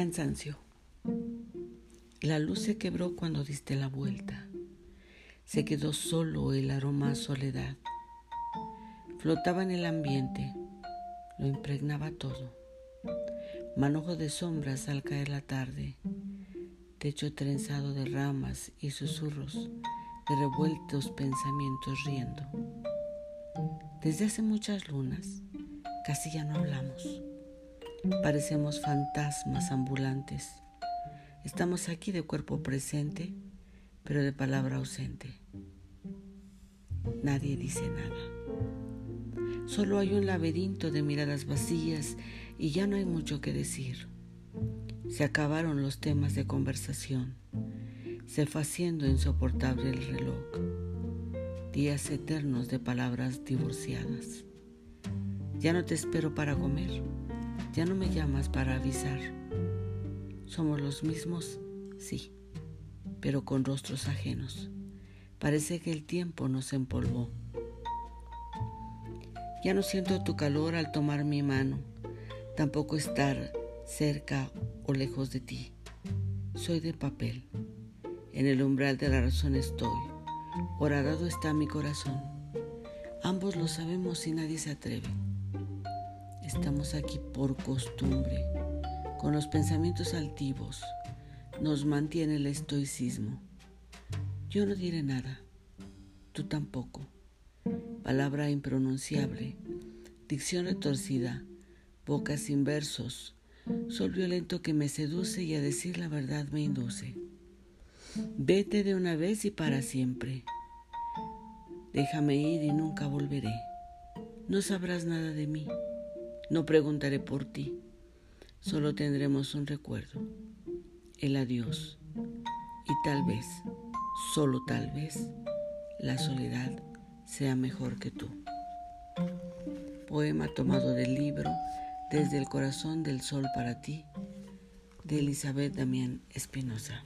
Cansancio. La luz se quebró cuando diste la vuelta. Se quedó solo el aroma a soledad. Flotaba en el ambiente, lo impregnaba todo. Manojo de sombras al caer la tarde, techo trenzado de ramas y susurros de revueltos pensamientos riendo. Desde hace muchas lunas casi ya no hablamos. Parecemos fantasmas ambulantes. Estamos aquí de cuerpo presente, pero de palabra ausente. Nadie dice nada. Solo hay un laberinto de miradas vacías y ya no hay mucho que decir. Se acabaron los temas de conversación. Se fue haciendo insoportable el reloj. Días eternos de palabras divorciadas. Ya no te espero para comer. Ya no me llamas para avisar. Somos los mismos, sí, pero con rostros ajenos. Parece que el tiempo nos empolvó. Ya no siento tu calor al tomar mi mano, tampoco estar cerca o lejos de ti. Soy de papel. En el umbral de la razón estoy. Horadado está mi corazón. Ambos lo sabemos y nadie se atreve. Estamos aquí por costumbre, con los pensamientos altivos. Nos mantiene el estoicismo. Yo no diré nada, tú tampoco. Palabra impronunciable, dicción retorcida, boca sin versos, sol violento que me seduce y a decir la verdad me induce. Vete de una vez y para siempre. Déjame ir y nunca volveré. No sabrás nada de mí. No preguntaré por ti, solo tendremos un recuerdo, el adiós. Y tal vez, solo tal vez, la soledad sea mejor que tú. Poema tomado del libro Desde el corazón del sol para ti, de Elizabeth Damián Espinosa.